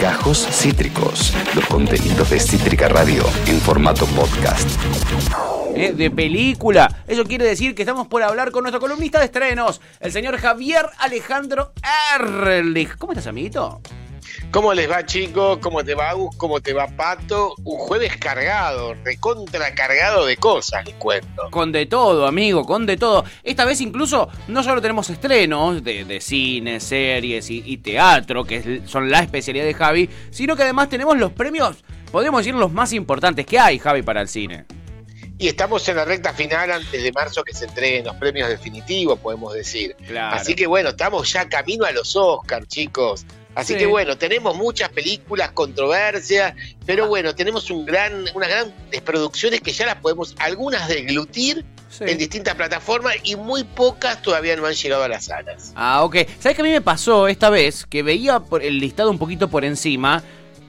Gajos Cítricos, los contenidos de Cítrica Radio en formato podcast. ¿eh? de película. Eso quiere decir que estamos por hablar con nuestro columnista de estrenos, el señor Javier Alejandro Erlich. ¿Cómo estás, amiguito? ¿Cómo les va, chicos? ¿Cómo te va, Agus? ¿Cómo te va, Pato? Un jueves cargado, recontra cargado de cosas, les cuento. Con de todo, amigo, con de todo. Esta vez incluso no solo tenemos estrenos de, cine, series y, teatro, que son la especialidad de Javi, sino que además tenemos los premios, podríamos decir los más importantes que hay, Javi, para el cine. Y estamos en la recta final antes de marzo que se entreguen los premios definitivos, podemos decir. Así que bueno, estamos ya camino a los Oscars, chicos. Así que bueno, tenemos muchas películas, controversias, pero bueno, tenemos un gran, unas grandes producciones que ya las podemos, algunas deglutir en distintas plataformas y muy pocas todavía no han llegado a las salas. Ah, ok. ¿Sabes qué a mí me pasó esta vez? Que veía el listado un poquito por encima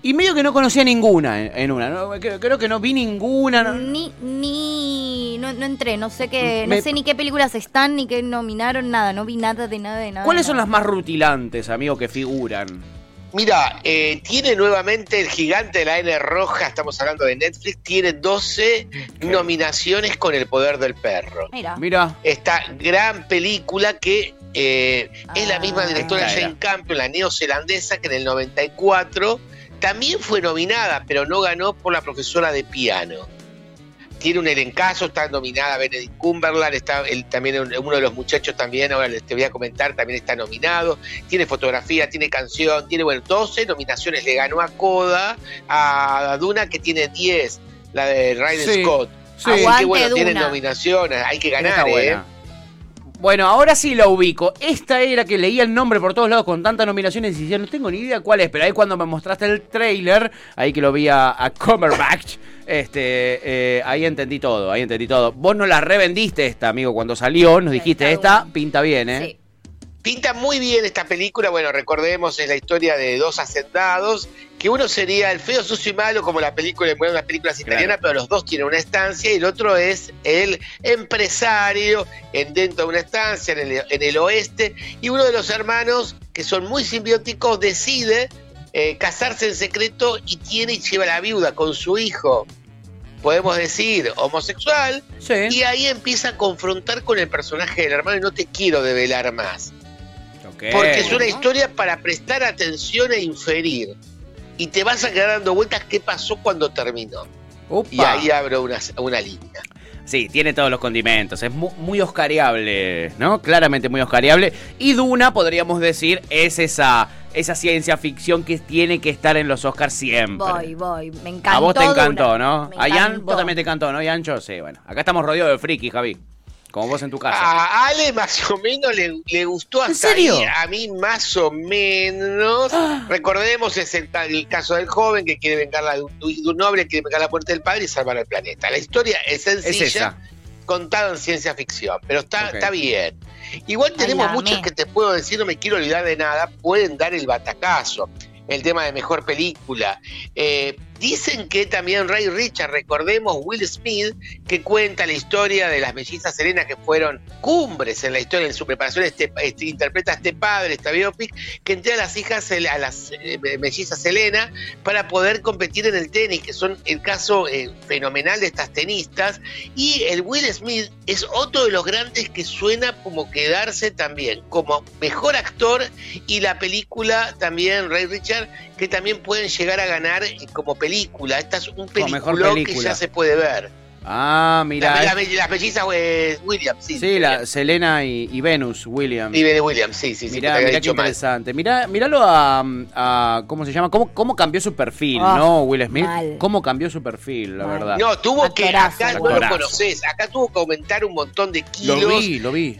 y medio que no conocía ninguna en, una. Creo, que no vi ninguna. Ni, ni, no, entré, no sé qué, no sé ni qué películas están, ni qué nominaron, nada, no vi nada de nada de nada. ¿Cuáles son las más rutilantes, amigo, que figuran? Mira, eh, tiene nuevamente el gigante de la N roja, estamos hablando de Netflix, tiene 12 nominaciones con El Poder del Perro. Mira. Mira. Esta gran película que eh, es la misma ah. directora Jane Campion, la neozelandesa, que en el 94 también fue nominada, pero no ganó por la profesora de piano. Tiene un elencazo, está nominada Benedict Cumberland, está también uno de los muchachos también, ahora te voy a comentar, también está nominado. Tiene fotografía, tiene canción, tiene, bueno, 12 nominaciones. Le ganó a Coda, a Duna, que tiene 10, la de Ryder Scott. Así que bueno, tiene nominaciones, hay que ganar, ¿eh? Bueno, ahora sí la ubico. Esta era que leía el nombre por todos lados con tantas nominaciones y decía, no tengo ni idea cuál es, pero ahí cuando me mostraste el trailer, ahí que lo vi a, a este, eh, ahí entendí todo, ahí entendí todo. Vos no la revendiste esta, amigo, cuando salió, nos dijiste, esta pinta bien, ¿eh? Sí. Pinta muy bien esta película, bueno, recordemos, es la historia de dos hacendados, que uno sería el feo, sucio y malo, como la película, bueno, las películas italianas, pero los dos tienen una estancia, y el otro es el empresario en, dentro de una estancia en el, oeste, y uno de los hermanos, que son muy simbióticos, decide eh, casarse en secreto y tiene y lleva a la viuda con su hijo podemos decir, homosexual, y ahí empieza a confrontar con el personaje del hermano y no te quiero develar más. Porque es una historia para prestar atención e inferir. Y te vas a quedar dando vueltas qué pasó cuando terminó. Y ahí abro una, una línea. Sí, tiene todos los condimentos, es muy, oscariable, ¿no? Claramente muy oscariable. Y Duna, podríamos decir, es esa, esa ciencia ficción que tiene que estar en los Oscars siempre. Voy, voy, me encantó. A vos te encantó, ¿no? A Jan, vos también te encantó, ¿no, Yancho? Sí, bueno. Acá estamos rodeados de friki, Javi. Como vos en tu casa. A Ale más o menos le, gustó hasta ¿En serio? A mí más o menos. Ah. Recordemos es el, caso del joven que quiere vengar de un, noble, quiere vengar la muerte del padre y salvar al planeta. La historia es sencilla, contada en ciencia ficción, pero está, está bien. Igual tenemos muchos que te puedo decir, no me quiero olvidar de nada, pueden dar el batacazo el tema de mejor película. Eh, dicen que también Ray Richard, recordemos Will Smith, que cuenta la historia de las mellizas Selena que fueron cumbres en la historia, en su preparación, este, este interpreta a este padre, esta biopic, que entrega a las hijas, a las eh, mellizas Selena para poder competir en el tenis, que son el caso eh, fenomenal de estas tenistas. Y el Will Smith es otro de los grandes que suena como quedarse también como mejor actor y la película también, Ray Richard, que también pueden llegar a ganar como película. Esta es un película que ya se puede ver. Ah, mira. las mellizas Williams, sí. Sí, la Selena y, Venus Williams. Y Williams, sí, sí. Mirá, mirá qué interesante. Mirá, míralo a, ¿cómo se llama? ¿Cómo, cómo cambió su perfil, ah, no, Will Smith? ¿Cómo cambió su perfil, la verdad? No, tuvo que, acá no lo conoces, acá tuvo que aumentar un montón de kilos. Lo vi, lo vi.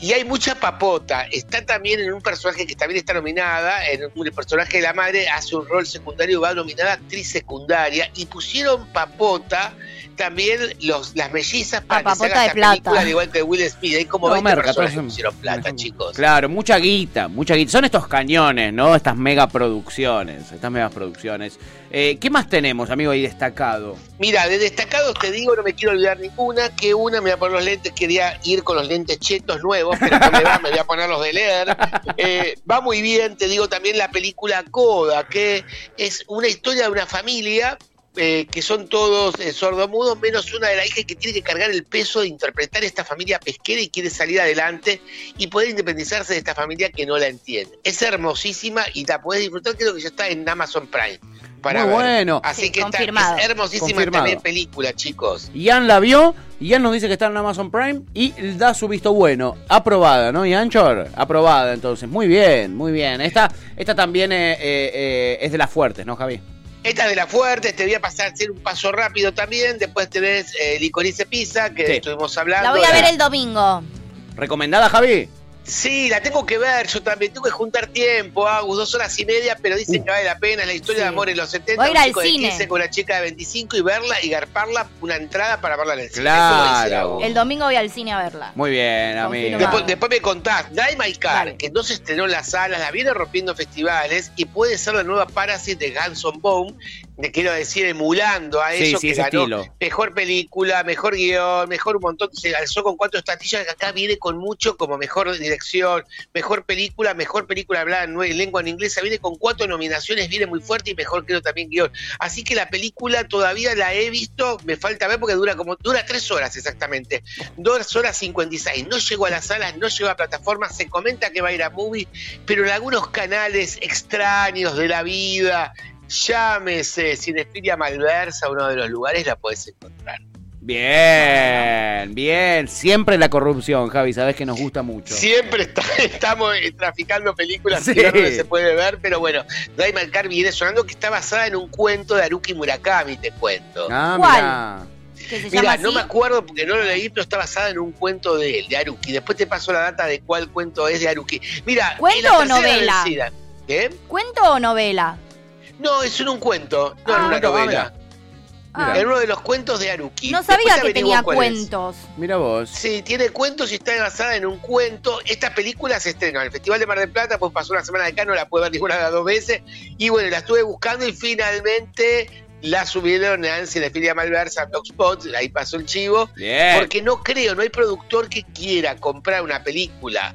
Y hay mucha papota. Está también en un personaje que también está nominada, en el personaje de la madre, hace un rol secundario, va nominada actriz secundaria. Y pusieron papota también los, las mellizas para que se haga plata. película, al igual que Will Smith. Hay como 20 personas que pusieron plata, chicos. Claro, mucha guita, mucha guita. Son estos cañones, ¿no? Estas mega producciones, estas mega producciones. Eh, ¿Qué más tenemos, amigo, ahí destacado? Mira, de destacados te digo, no me quiero olvidar ninguna, que una, me voy a poner los lentes, quería ir con los lentes chetos nuevos pero no me va, me voy a poner los de leer. Eh, va muy bien, te digo también la película Coda, que es una historia de una familia eh, que son todos eh, sordomudos, menos una de las hijas que tiene que cargar el peso de interpretar esta familia pesquera y quiere salir adelante y poder independizarse de esta familia que no la entiende. Es hermosísima y la puedes disfrutar, creo que ya está en Amazon Prime. Para Muy ver. bueno. Así Sí, que está, es hermosísima Confirmado. también película, chicos. Ian la vio, Ian nos dice que está en Amazon Prime y da su visto bueno. Aprobada, ¿no, Ian Chor? Aprobada, entonces. Muy bien, muy bien. Esta, esta también eh, eh, eh, es de las fuertes, ¿no, Javi? Esta es de las fuertes, te voy a pasar a hacer un paso rápido también. Después tenés eh, Licorice Pizza, que Sí. estuvimos hablando. La voy a ver el domingo. ¿Recomendada, Javi? Sí, la tengo que ver, yo también tengo que juntar tiempo, Agus, dos horas y media, pero dicen que vale la pena, la historia Sí. de amor en los 70, Voy un al chico de cine. 15 con una chica de 25 y verla y garparla, una entrada para verla en el cine. Claro. El domingo voy al cine a verla. Muy bien, amigo. Después, después me contás, Drive My Car, que no se estrenó en las salas, la viene rompiendo festivales y puede ser la nueva Parasite de Hanson Bone, me quiero decir, emulando a eso sí, que ganó estilo. mejor película, mejor guion, mejor un montón, se alzó con cuatro estatuillas, que acá viene con mucho como mejor dirección, mejor película, mejor película hablada en lengua en inglesa, viene con cuatro nominaciones, viene muy fuerte y mejor creo también guion. Así que la película todavía la he visto, me falta ver porque dura como, dura tres horas exactamente, dos horas 56, no llegó a las salas, no llegó a plataformas, se comenta que va a ir a movie, pero en algunos canales extraños de la vida, llámese Cinefilia Malversa, uno de los lugares la puedes encontrar. Bien, bien. Siempre la corrupción, Javi, sabes que nos gusta mucho. Siempre está- estamos eh, traficando películas Sí. que no se puede ver, pero bueno, Diamond Car viene sonando que está basada en un cuento de Haruki Murakami, te cuento. Ah, ¿Cuál? mirá. Mira, no me acuerdo porque no lo leí, pero está basada en un cuento de él, de Haruki. Después te paso la data de cuál cuento es de Haruki. Mira, ¿Cuento en la o novela? ¿Cuento o novela? No, es en un cuento, no en Ah. una novela. Ah, En uno de los cuentos de Haruki. no Después sabía que averiguo tenía cuál es. cuentos. Mira vos. Sí, tiene cuentos y está basada en un cuento. Esta película se estrenó en el Festival de Mar del Plata, pues pasó una semana de acá, no la pude ver ninguna de las dos veces. Y bueno, la estuve buscando y finalmente la subieron a Cinefilia Malversa, Blogspot, ahí pasó el chivo. Bien. Porque no creo, no hay productor que quiera comprar una película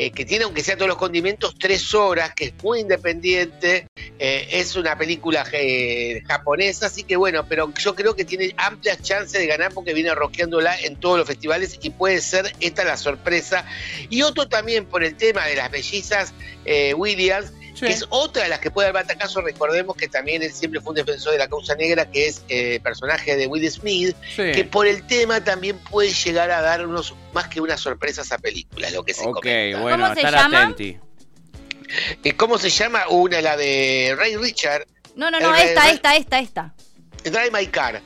eh, que tiene, aunque sea todos los condimentos, tres horas, que es muy independiente. eh, es una película eh, japonesa, así que bueno, pero yo creo que tiene amplias chances de ganar porque viene rosqueándola en todos los festivales y puede ser esta la sorpresa. Y otro también por el tema de las bellizas eh, Williams, Sí. que es otra de las que puede dar batacazo. Recordemos que también él siempre fue un defensor de la causa negra, que es eh, personaje de Will Smith Sí. que por el tema también puede llegar a dar unos más que una sorpresa a esa película, lo que se Ok, comenta. bueno, ¿Cómo se llama? Eh, ¿Cómo se llama? Una, la de Ray Richard, No, no, no, esta, esta, esta, esta. Drive My Car.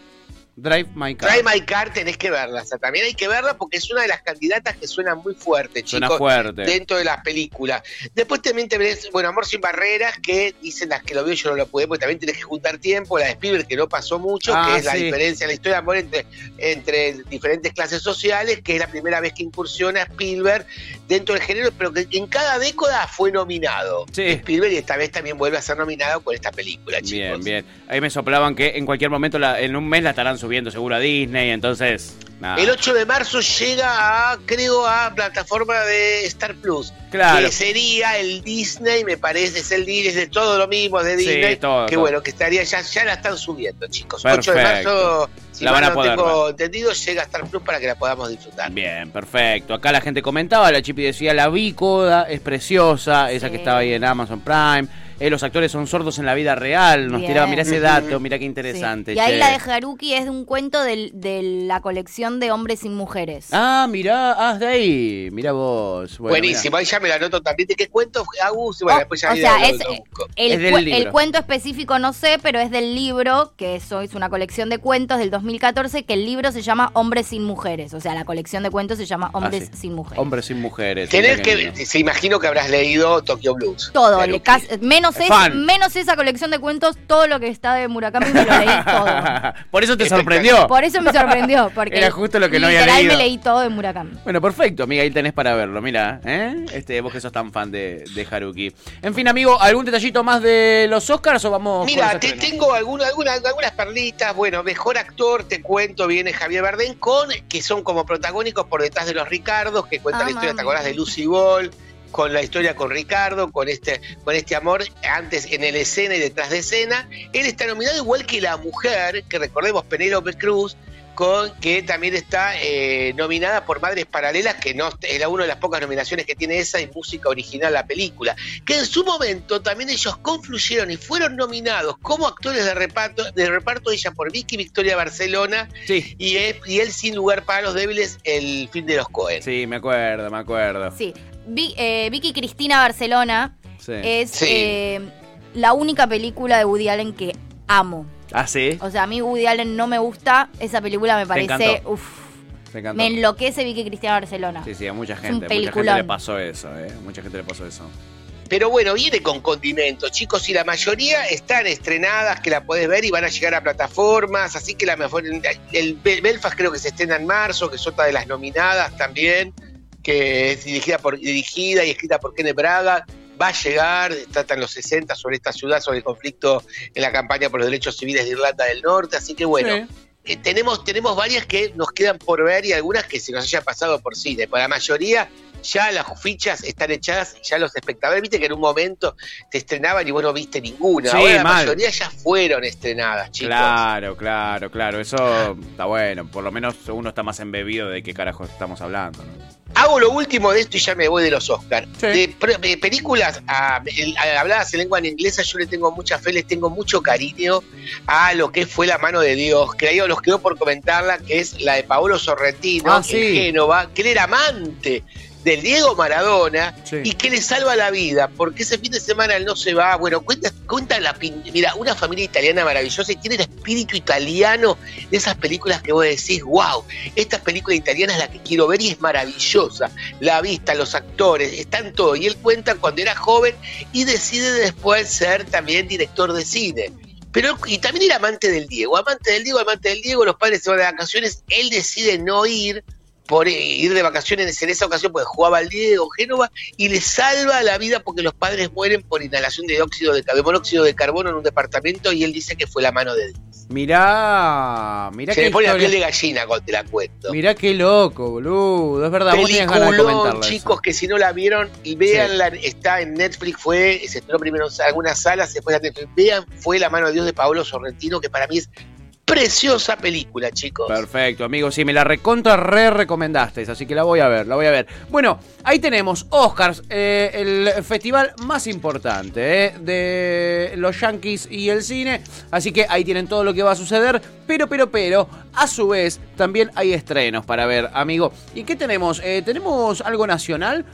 Drive My Car. Drive My Car tenés que verla, o sea, también hay que verla porque es una de las candidatas que suena muy fuerte, Suena chicos. fuerte. Dentro de las películas. Después también te ves, bueno, Amor sin Barreras, que dicen las que lo vio, yo no lo pude, porque también tenés que juntar tiempo. La de Spielberg, que no pasó mucho, Ah, que es la diferencia, la historia de amor entre, entre diferentes clases sociales, que es la primera vez que incursiona Spielberg dentro del género, pero que en cada década fue nominado. Sí. Spielberg y esta vez también vuelve a ser nominado con esta película, chicos. Bien, bien. Ahí me soplaban que en cualquier momento, la- en un mes la estarán subiendo seguro a Disney, entonces, nada. El 8 de marzo llega a, creo, a plataforma de Star Plus. Claro. Que sería el Disney, me parece, es el Disney, es de todo lo mismo, de Sí, Disney. todo, que todo. bueno, que estaría, ya, ya la están subiendo, chicos. 8 de Perfecto. marzo, si La van a no poder tengo entendido, llega a Star Plus para que la podamos disfrutar. Bien, perfecto. Acá la gente comentaba, la Chipi decía, la vi coda, es preciosa, esa Sí. que estaba ahí en Amazon Prime. Eh, los actores son sordos en la vida real. Nos Bien. tiraba, mira ese dato, mira qué Sí. interesante. Y ahí che. la de Haruki es de un cuento del- de la colección de hombres sin mujeres. Ah, mirá, ah, de ahí. Mira vos. Bueno, Buenísimo, ahí ya me la anoto también. ¿De qué cuento, Agus? Bueno, Oh, después ya o lo- sea, lo- es- lo. El, Es del cu- libro. el cuento específico no sé, pero es del libro, que eso es una colección de cuentos del 2014, que el libro se llama Hombres sin mujeres. O sea, la colección de cuentos se llama Hombres Ah, sí. sin mujeres. Hombres sin mujeres. Tenés mirá que, se imagino que habrás leído Tokyo Blues. Todo, le Menos Menos, menos esa colección de cuentos, todo lo que está de Murakami me lo leí todo. Por eso te sorprendió. Por eso me sorprendió. Porque Era justo lo que no había leído. me leí todo de Murakami. Bueno, perfecto, amiga, ahí tenés para verlo. Mira, ¿eh? Este, vos que sos tan fan de, Haruki. En fin, amigo, ¿algún detallito más de los Oscars o vamos Mira, te tengo alguna, algunas perlitas. Bueno, mejor actor, te cuento, viene Javier Bardem con, que son como protagónicos por detrás de los Ricardos, que cuentan la ah, historia, ¿te acordás de Lucy Ball? Con la historia con Ricardo, con este, con este amor antes en el escena y detrás de escena. Él está nominado igual que la mujer, que recordemos Penélope Cruz, con, que también está eh, nominada por Madres Paralelas, que no es una de las pocas nominaciones que tiene esa y música original la película. Que en su momento también ellos confluyeron y fueron nominados como actores de reparto, de reparto ella por Vicky Victoria Barcelona y, él, y él sin lugar para los débiles el fin de los Cohen. Sí, me acuerdo, me acuerdo. Sí, eh, Vicky Cristina Barcelona es eh, la única película de Woody Allen que amo. Ah, sí. O sea, a mí Woody Allen no me gusta. Esa película me parece. Uf, me enloquece Vicky Cristina Barcelona. Sí, sí, a mucha gente. Mucha gente le pasó eso, ¿eh? Mucha gente le pasó eso. Pero bueno, viene con condimentos, chicos, y la mayoría están estrenadas, que la podés ver y van a llegar a plataformas, así que la mejor, el Belfast creo que se estrena en marzo, que es otra de las nominadas también, que es dirigida, por, dirigida y escrita por Kenneth Braga, va a llegar, trata en los 60 sobre esta ciudad, sobre el conflicto en la campaña por los derechos civiles de Irlanda del Norte, así que bueno, eh, tenemos, tenemos varias que nos quedan por ver y algunas que se nos haya pasado por cine, por la mayoría ya las fichas están echadas y ya los espectadores, viste que en un momento te estrenaban y vos no viste ninguna. Ahora la mayoría ya fueron estrenadas, chicos. Claro, claro, claro. Eso está bueno. Por lo menos uno está más embebido de qué carajo estamos hablando. ¿no? Hago lo último de esto y ya me voy de los Oscars. De, películas habladas en lengua en inglesa, yo le tengo mucha fe, les tengo mucho cariño a lo que fue La mano de Dios, que ahí los quedó por comentarla, que es la de Paolo Sorrentino, ah, en Génova, que él era amante del Diego Maradona y que le salva la vida, porque ese fin de semana él no se va. Bueno, cuenta, cuenta la. Mira, una familia italiana maravillosa y tiene el espíritu italiano de esas películas que vos decís, wow, esta película italiana es la que quiero ver y es maravillosa. La vista, los actores, están todo. Y él cuenta cuando era joven y decide después ser también director de cine. Pero, y también era amante del Diego, amante del Diego, amante del Diego, los padres se van de vacaciones, él decide no ir por ir de vacaciones en esa ocasión porque jugaba al Diego Génova y le salva la vida porque los padres mueren por inhalación de dióxido de, de monóxido de carbono en un departamento y él dice que fue la mano de Dios. Mirá, mirá Se le pone la piel de gallina cuando te la cuento. Mirá qué loco, boludo. Es verdad, Peliculón, chicos, que si no la vieron, y veanla, está en Netflix, fue, se estrenó primero en algunas salas, después la Netflix. Vean, fue La mano de Dios de Pablo Sorrentino, que para mí es preciosa película, chicos. Perfecto, amigos. Sí, me la recontra re recomendasteis, así que la voy a ver, la voy a ver. Bueno, ahí tenemos Oscars, eh, el festival más importante eh, de los Yankees y el cine. Así que ahí tienen todo lo que va a suceder. Pero, pero, pero, a su vez, también hay estrenos para ver, amigo. ¿Y qué tenemos? Eh, ¿Tenemos algo nacional?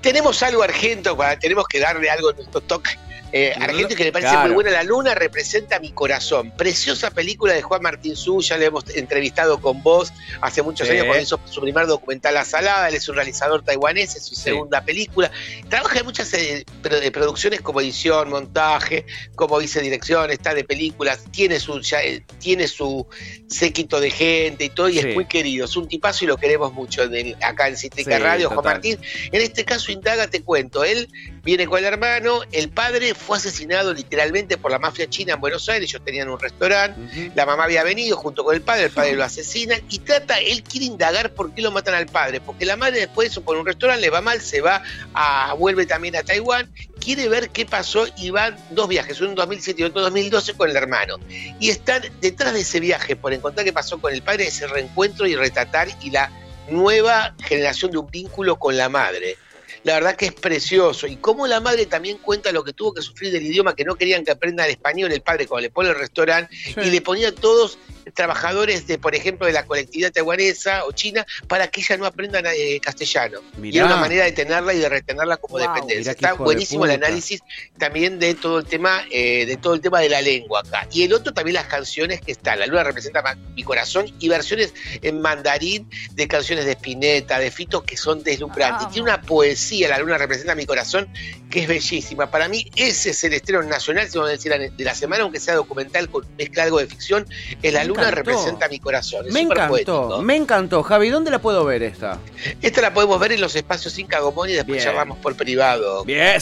Tenemos algo argento, tenemos que darle algo en nuestro toque eh, que le parece muy buena. La Luna representa mi corazón. Preciosa película de Juan Martín Su, ya le hemos entrevistado con vos hace muchos años cuando hizo su primer documental La Salada. Él es un realizador taiwanés, es su segunda película. Trabaja en muchas eh, producciones como edición, montaje, como vicedirección, está de películas, tiene su, eh, tiene su séquito de gente y todo, y es muy querido. Es un tipazo y lo queremos mucho acá en Cítrica Radio, Juan Martín. En este caso, Indaga, te cuento, él viene con el hermano, el padre fue asesinado literalmente por la mafia china en Buenos Aires, ellos tenían un restaurante, la mamá había venido junto con el padre, el padre lo asesina y trata, él quiere indagar por qué lo matan al padre, porque la madre después de eso por un restaurante le va mal, se va a, vuelve también a Taiwán, quiere ver qué pasó y van dos viajes, uno en 2007 y otro en 2012 con el hermano. Y están detrás de ese viaje por encontrar qué pasó con el padre, ese reencuentro y retratar y la nueva generación de un vínculo con la madre la verdad que es precioso. Y cómo la madre también cuenta lo que tuvo que sufrir del idioma, que no querían que aprenda el español el padre cuando le pone el restaurante, y le ponía todos trabajadores de, por ejemplo, de la colectividad taiwanesa o china para que ella no aprendan eh, castellano. Y era una manera de tenerla y de retenerla como dependencia. Está buenísimo el análisis también de todo el tema, eh, de todo el tema de la lengua acá. Y el otro también las canciones que están. La luna representa mi corazón y versiones en mandarín de canciones de Spinetta, de Fito, que son deslumbrantes. Tiene una poesía, la luna representa mi corazón, que es bellísima. Para mí, ese es el estreno nacional, si vamos a decir, de la semana, aunque sea documental con mezcla algo de ficción. Es la luna representa mi corazón. me encantó, me encantó. Javi, ¿dónde la puedo ver esta? Esta la podemos ver en los espacios Inca Gomón y después charlamos por privado. Bien.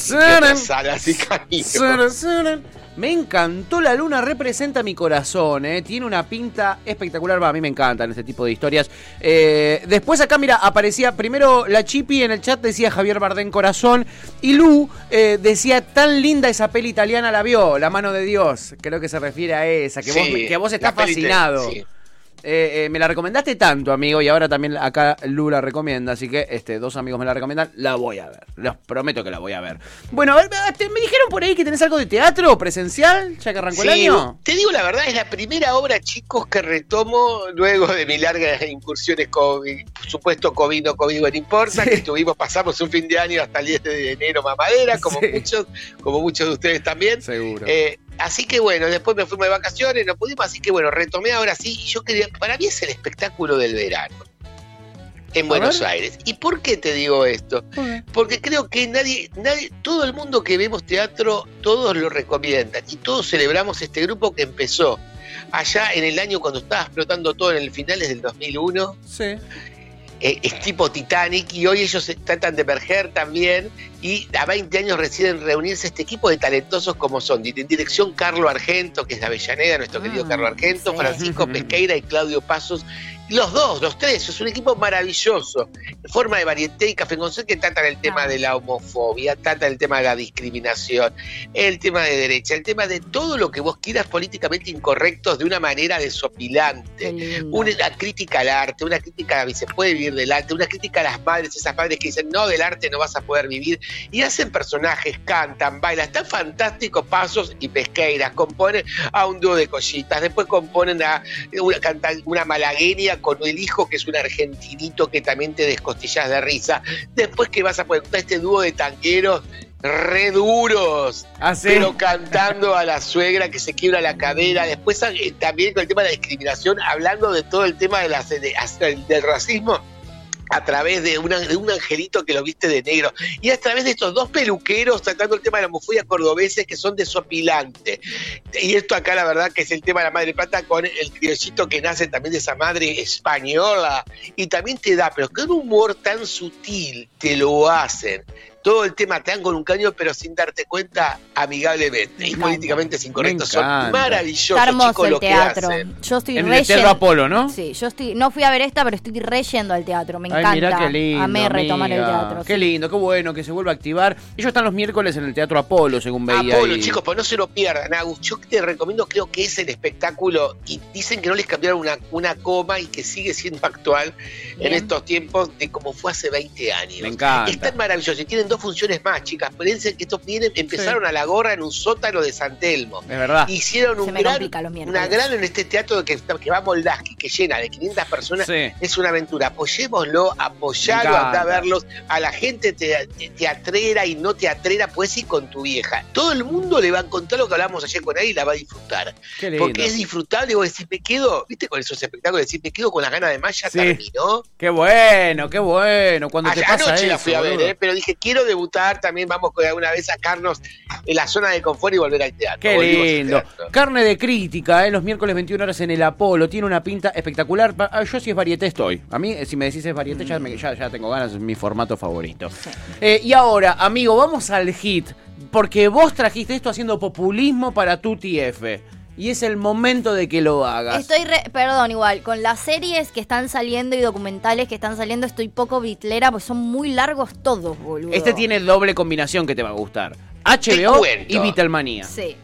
Me encantó La Luna representa mi corazón, ¿eh? tiene una pinta espectacular, a mí me encantan este tipo de historias. Eh, después acá, mira, aparecía primero la Chipi en el chat, decía Javier Bardén Corazón, y Lu eh, decía, tan linda esa peli italiana la vio, La mano de Dios, creo que se refiere a esa, que, vos, que vos estás fascinado. Eh, eh, me la recomendaste tanto, amigo, y ahora también acá Lu la recomienda, así que este, dos amigos me la recomiendan, la voy a ver. Les prometo que la voy a ver. Bueno, a ver, me dijeron por ahí que tenés algo de teatro presencial, ya que arrancó el año. Te digo la verdad, es la primera obra, chicos, que retomo luego de mi larga incursiones COVID, supuesto, COVID no COVID no importa, que estuvimos, pasamos un fin de año hasta el 10 de enero mamadera, como muchos, como muchos de ustedes también. Seguro. Eh, Así que bueno, después me fui de vacaciones, no pudimos, así que bueno, retomé ahora sí. Y yo quería, para mí es el espectáculo del verano en Buenos Aires. ¿Y por qué te digo esto? Porque creo que nadie, nadie, todo el mundo que vemos teatro, todos lo recomiendan y todos celebramos este grupo que empezó allá en el año cuando estaba explotando todo en el finales del 2001. Sí. Eh, es tipo Titanic y hoy ellos tratan de emerger también y a 20 años deciden reunirse este equipo de talentosos como son, en dirección Carlo Argento, que es de Avellaneda, nuestro querido ah, Carlo Argento, Francisco Pesqueira y Claudio Pasos, los dos, los tres, es un equipo maravilloso. En forma de varieté y café con que tratan el tema de la homofobia, tratan el tema de la discriminación, el tema de derecha, el tema de todo lo que vos quieras políticamente incorrectos de una manera desopilante. Una crítica al arte, una crítica a se puede vivir del arte, una crítica a las madres, esas madres que dicen no, del arte no vas a poder vivir. Y hacen personajes, cantan, bailan, están fantásticos pasos y pesqueiras, componen a un dúo de collitas, después componen a una, una malagueña con el hijo que es un argentinito que también te descostillas de risa. Después que vas a poner este dúo de tanqueros re duros, ¿Ah, pero cantando a la suegra que se quiebra la cadera. Después eh, también con el tema de la discriminación, hablando de todo el tema de la, del racismo a través de, de un angelito que lo viste de negro. Y a través de estos dos peluqueros tratando el tema de la homofobia cordobeses que son desopilantes. Y esto acá la verdad que es el tema de la madre plata con el criollito que nace también de esa madre española. Y también te da, pero con un humor tan sutil te lo hacen todo el tema te dan con un caño, pero sin darte cuenta, amigablemente y políticamente sin correcto. Son maravillosos, chicos, el teatro. Yo estoy en el Teatro Apolo, ¿no? Sí, yo estoy, no fui a ver esta, pero estoy reyendo al teatro. Me encanta. Ay, mirá qué lindo, Amé retomar el teatro. Qué lindo, qué bueno que se vuelva a activar. Ellos están los miércoles en el Teatro Apolo, según veía. Apolo, chicos, pues no se lo pierdan, Agus. Yo te recomiendo, creo que es el espectáculo y dicen que no les cambiaron una, una coma y que sigue siendo actual en estos tiempos de como fue hace 20 años. Me encanta. Es tan maravilloso y tienen dos funciones más, chicas. Fíjense que estos vienen, empezaron a la gorra en un sótano de San Telmo. Es verdad. Hicieron un gran, una gran en este teatro que, que va a Moldaski, que llena de 500 personas. Es una aventura. Apoyémoslo, apoyalo, anda a verlos. A la gente te, teatrera y no teatrera, puedes ir con tu vieja. Todo el mundo le va a contar lo que hablamos ayer con él y la va a disfrutar. Porque es disfrutable. Vos decís, me quedo, viste, con esos espectáculos, decís, me quedo con las ganas de más, ya terminó. Qué bueno, qué bueno. Cuando te pasa anoche la fui a ver, ¿eh? pero dije, quiero debutar también vamos alguna vez a sacarnos en la zona de confort y volver al teatro. Qué lindo. Carne de crítica, ¿eh? los miércoles 21 horas en el Apolo. Tiene una pinta espectacular. Ah, yo si es varieté estoy. A mí, si me decís es varieté, ya, ya, tengo ganas, es mi formato favorito. Eh, y ahora, amigo, vamos al hit. Porque vos trajiste esto haciendo populismo para tu TF y es el momento de que lo hagas. Estoy, perdón, igual, con las series que están saliendo y documentales que están saliendo estoy poco bitlera, pues son muy largos todos, boludo. Este tiene doble combinación que te va a gustar. HBO y Beatlemania. Sí.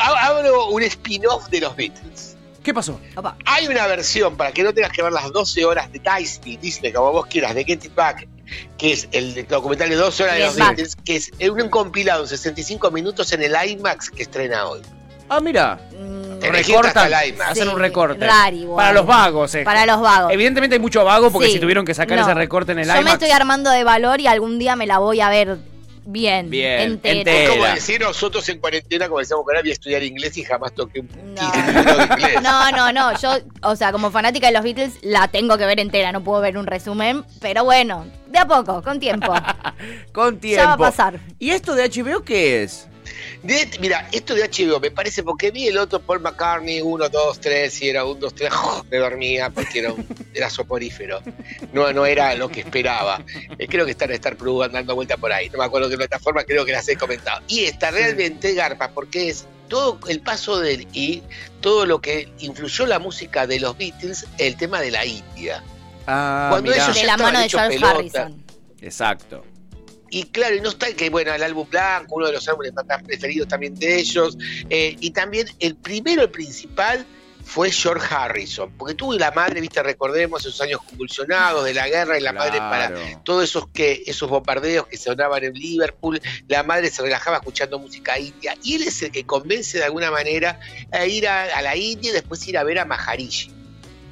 Hablo un spin-off de los Beatles. ¿Qué pasó? Hay una versión para que no tengas que ver las 12 horas de Disney, Disney, como vos quieras, de Get It Back, que es el documental de 12 horas de los Beatles, que es un compilado en 65 minutos en el IMAX que estrena hoy. Ah, mira. Mm, recortan, hacen un recorte. Para los vagos, eh. Para los vagos. Evidentemente hay mucho vago porque si tuvieron que sacar ese recorte en el Yo me estoy armando de valor y algún día me la voy a ver bien, bien entera. Es como decir nosotros en cuarentena, que ahora voy a estudiar inglés y jamás toqué un no. de inglés. No, no, no. Yo, o sea, como fanática de los Beatles, la tengo que ver entera, no puedo ver un resumen. Pero bueno, de a poco, con tiempo. con tiempo. Ya va a pasar. ¿Y esto de HBO qué es? Mira, esto de HBO me parece porque vi el otro Paul McCartney, 1, 2, 3, y era 1, 2, 3, me dormía porque era, un, era soporífero. No, no era lo que esperaba. Eh, creo que está en Star Plus dando vuelta por ahí. No me acuerdo de plataforma, creo que las he comentado. Y está realmente garpa porque es todo el paso del y todo lo que influyó la música de los Beatles, el tema de la India. Ah, Cuando ellos de la mano de George Harrison. Exacto. Y claro, y no está que, bueno, el álbum blanco, uno de los álbumes más preferidos también de ellos. Eh, y también el primero, el principal, fue George Harrison, porque tuvo la madre, viste, recordemos esos años convulsionados de la guerra y la madre para todos esos que esos bombardeos que sonaban en Liverpool, la madre se relajaba escuchando música india y él es el que convence de alguna manera a ir a, la India y después ir a ver a Maharishi,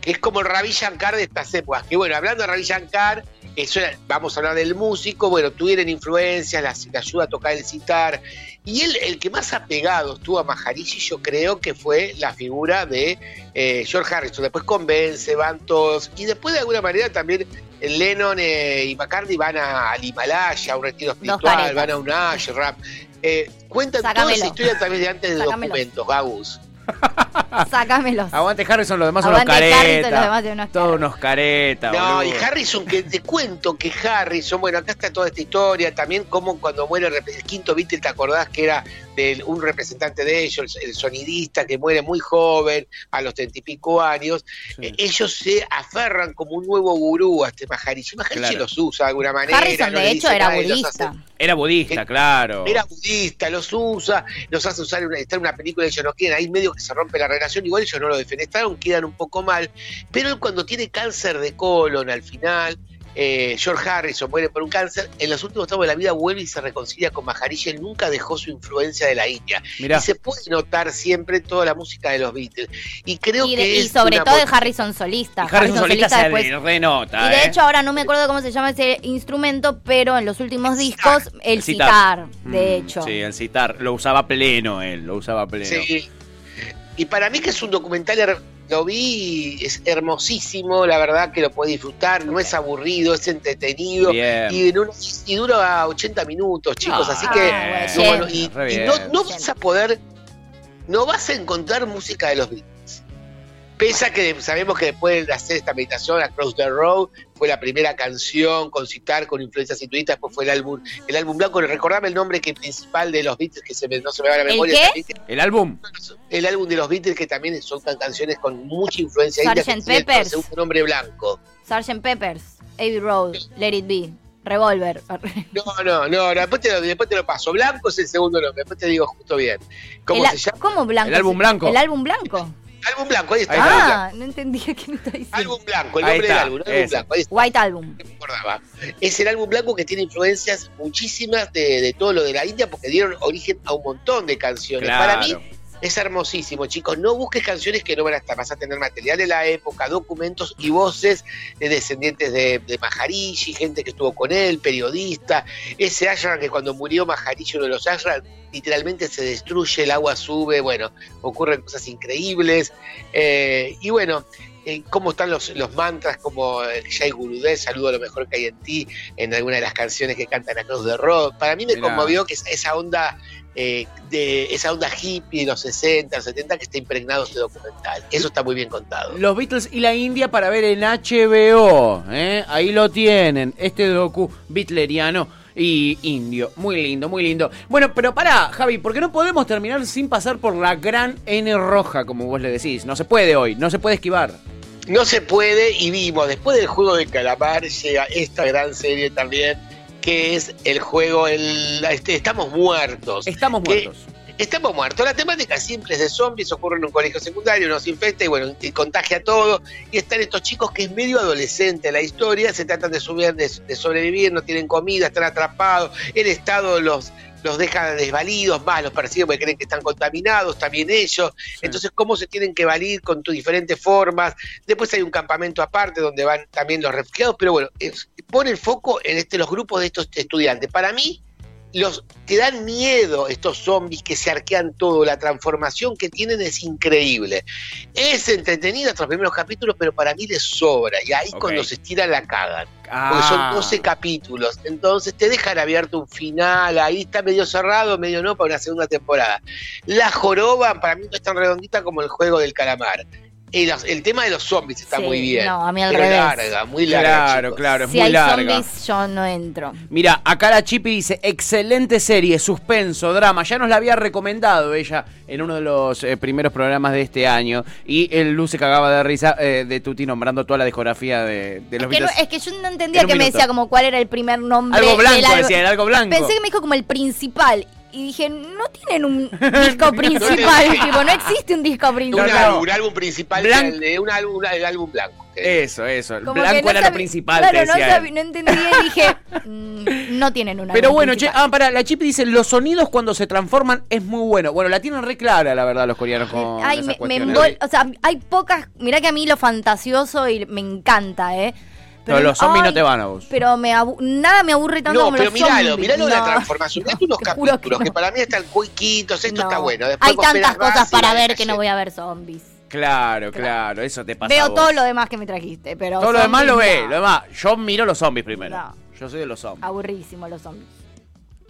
que es como el Ravi Shankar de estas épocas, que bueno, hablando de Ravi Shankar, eso vamos a hablar del músico, bueno, tuvieron influencias, la, ayuda a tocar el citar, y él, el que más apegado estuvo a Maharishi, yo creo que fue la figura de eh, George Harrison. Después convence, van todos, y después de alguna manera también Lennon eh, y McCartney van al Himalaya, a un retiro espiritual, van a un ashram. Eh, cuentan toda esa historia también de antes de documentos, Gagus. Sácamelos. Aguante Harrison, los demás son unos caretas. Todos unos caretas. No, y Harrison, que te cuento que Harrison, bueno, acá está toda esta historia, también como cuando muere el, quinto Beatle, ¿te acordás que era de un representante de ellos, el, sonidista que muere muy joven, a los treinta y pico años? Eh, ellos se aferran como un nuevo gurú a este Maharishi. Maharishi los usa de alguna manera. Harrison, de hecho, era budista. Era budista, claro. Era budista, los usa, los hace usar, está en una película y ellos no quieren, ahí medio que se rompe la relación, igual ellos no lo defenestraron, quedan un poco mal, pero él cuando tiene cáncer de colon al final, eh, George Harrison muere por un cáncer, en los últimos tiempos de la vida vuelve y se reconcilia con Maharishi, él nunca dejó su influencia de la India. Y se puede notar siempre toda la música de los Beatles. Y creo que y sobre todo de Harrison solista. Harrison, solista, se renota. Y de ¿eh? hecho ahora no me acuerdo cómo se llama ese instrumento, pero en los últimos discos el, citar. de mm, hecho. Sí, el citar, lo usaba pleno él, lo usaba pleno. Sí. Y para mí que es un documental, lo vi, es hermosísimo, la verdad que lo puedes disfrutar, no es aburrido, es entretenido. Y, dura 80 minutos, chicos, así que ah, y, no, vas a poder, no vas a encontrar música de los Beatles. Pese a que sabemos que después de hacer esta meditación, Across the Road, fue la primera canción con citar, con influencias intuitas, después fue el álbum, el álbum blanco. Recordame el nombre que principal de los Beatles, que se no se me va a la memoria. ¿El, qué? el álbum. El álbum de los Beatles, que también son canciones con mucha influencia. Sgt. Peppers. Un nombre blanco. Sgt. Peppers, Abbey Road, Let It Be. Revolver. No, no, no, después te, lo, después te lo paso. Blanco es el segundo nombre, después te digo justo bien. ¿Cómo se llama? ¿Cómo blanco? El álbum blanco. El álbum blanco. Álbum blanco, ahí está. Ah, no entendía qué me está diciendo. Álbum blanco, el nombre del álbum, álbum blanco. White Album. Es el álbum blanco que tiene influencias muchísimas de, de, todo lo de la India porque dieron origen a un montón de canciones. Para mí, es hermosísimo, chicos. No busques canciones que no van a estar. Vas a tener material de la época, documentos y voces de descendientes de, de Maharishi, gente que estuvo con él, periodista. Ese ashram que cuando murió Maharishi, uno de los ashram, literalmente se destruye, el agua sube. Bueno, ocurren cosas increíbles. Eh, y bueno, eh, cómo están los, los mantras como Jai Gurudev, saludo a lo mejor que hay en ti, en alguna de las canciones que cantan a Cruz de Rock. Para mí me conmovió que esa onda eh, de esa onda hippie de los 60, 70 que está impregnado este documental. Eso está muy bien contado. Los Beatles y la India para ver en HBO. ¿eh? Ahí lo tienen, este docu bitleriano y indio. Muy lindo, muy lindo. Bueno, pero para, Javi, porque no podemos terminar sin pasar por la gran N roja, como vos le decís. No se puede hoy, no se puede esquivar. No se puede y vimos, después del juego de calamar llega esta gran serie también que es el juego, el, este, Estamos Muertos. Estamos Muertos. Estamos muertos. La temática simple es de zombies, ocurre en un colegio secundario, nos infecta y bueno, y contagia todo. Y están estos chicos que es medio adolescente la historia, se tratan de subir, de, sobrevivir, no tienen comida, están atrapados. El Estado los, los deja desvalidos, más los persiguen porque creen que están contaminados, también ellos. Entonces, cómo se tienen que valir con tus diferentes formas. Después hay un campamento aparte donde van también los refugiados, pero bueno, pone el foco en este, los grupos de estos estudiantes. Para mí, los te dan miedo estos zombies que se arquean todo, la transformación que tienen es increíble. Es entretenido hasta los primeros capítulos, pero para mí les sobra. Y ahí cuando se estira la cagan. Porque son 12 ah. capítulos. Entonces te dejan abierto un final. Ahí está medio cerrado, medio no, para una segunda temporada. La joroba para mí no es tan redondita como el juego del calamar el tema de los zombies está muy bien. No, a mí al revés. larga, muy larga. Claro, claro, es si muy hay zombies, yo no entro. Mira, acá la Chipi dice: excelente serie, suspenso, drama. Ya nos la había recomendado ella en uno de los eh, primeros programas de este año. Y el Luz se cagaba de risa eh, de Tuti nombrando toda la discografía de, de los es que, es que yo no entendía que me decía como cuál era el primer nombre. Algo blanco, decía, era algo blanco. Pensé que me dijo como el principal y dije, no tienen un disco principal, tipo, no existe un disco principal. Un, álbum, un álbum principal, de un álbum, el álbum blanco. Eso, eso. El blanco era lo principal. Claro, no, no, entendí y dije, mm, no tienen un Pero bueno, che, ah, para, la chip dice, los sonidos cuando se transforman es muy bueno. Bueno, la tienen re clara, la verdad, los coreanos con Ay, me, me O sea, hay pocas, mirá que a mí lo fantasioso y me encanta, ¿eh? Pero, los zombies no te van a vos. Pero me nada me aburre tanto no, como pero los miralo, miralo de la transformación. Mirá unos capítulos que, que, para mí están cuiquitos, esto está bueno. Hay tantas cosas para ver que no voy a ver zombies. Claro, claro, eso te pasa. Veo todo lo demás que me trajiste, pero. Todo lo demás lo ve, lo demás. Yo miro los zombies primero. Yo soy de los zombies. Aburrísimo los zombies.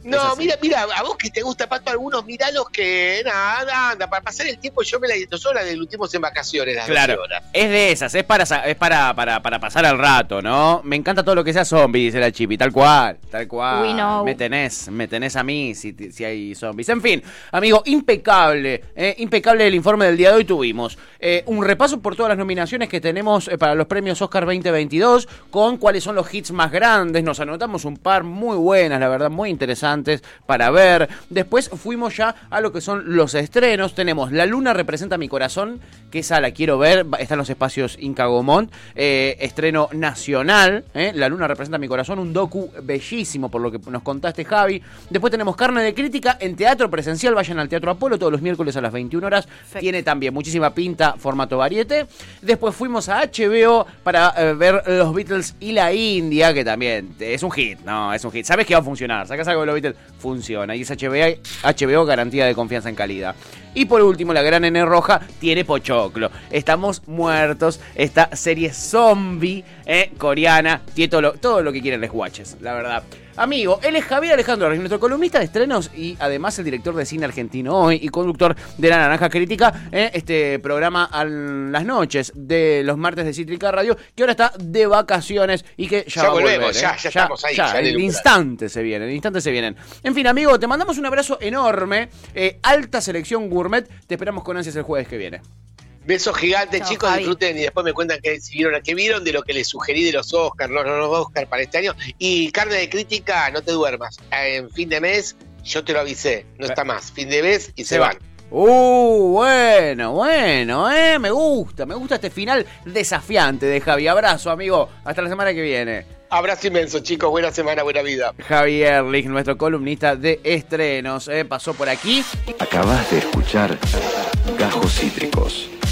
No, mira, mira, a vos que te gusta Pato algunos, los que nada, anda, para pasar el tiempo yo me la nosotros la dilutimos en vacaciones las Claro, es de esas, es para es para, para, para pasar el rato, ¿no? Me encanta todo lo que sea zombie, dice la Chipi, tal cual, tal cual. Me tenés, me tenés a mí si, si hay zombies. En fin, amigo, impecable, eh, impecable el informe del día de hoy tuvimos. Eh, un repaso por todas las nominaciones que tenemos eh, para los premios Oscar 2022, con cuáles son los hits más grandes, nos anotamos un par muy buenas, la verdad, muy interesantes para ver. Después fuimos ya a lo que son los estrenos. Tenemos La Luna representa mi corazón, que esa la quiero ver. Está en los espacios Inca Gomont. Eh, estreno nacional. Eh. La Luna representa mi corazón. Un docu bellísimo, por lo que nos contaste, Javi. Después tenemos Carne de Crítica en teatro presencial. Vayan al Teatro Apolo todos los miércoles a las 21 horas. Tiene también muchísima pinta, formato variete. Después fuimos a HBO para eh, ver los Beatles y la India, que también es un hit. No, es un hit. Sabes que va a funcionar. Sacas algo de los Funciona. Y es HBO, HBO garantía de confianza en calidad. Y por último, la gran N roja tiene pochoclo. Estamos muertos. Esta serie zombie eh, coreana. Tiene todo lo, todo lo que quieren los guaches, la verdad. Amigo, él es Javier Alejandro nuestro columnista de estrenos y además el director de cine argentino hoy y conductor de La Naranja Crítica, eh, este programa a las noches de los martes de Cítrica Radio, que ahora está de vacaciones y que ya, ya volvemos, ¿eh? ya, ya, estamos ahí. Ya, el instante se vienen, el instante se vienen. En fin, amigo, te mandamos un abrazo enorme, eh, alta selección gourmet, te esperamos con ansias el jueves que viene. Besos gigantes, chicos, disfruten y después me cuentan qué vieron, qué vieron de lo que les sugerí de los Oscars, los, los Oscars para este año. Y carne de crítica, no te duermas. En fin de mes, yo te lo avisé, no está más. Fin de mes y se, van. Uh, bueno, bueno, eh, me gusta, me gusta este final desafiante de Javi. Abrazo, amigo. Hasta la semana que viene. Abrazo inmenso, chicos. Buena semana, buena vida. Javier Lich, nuestro columnista de estrenos, eh, pasó por aquí. Acabas de escuchar Gajos Cítricos.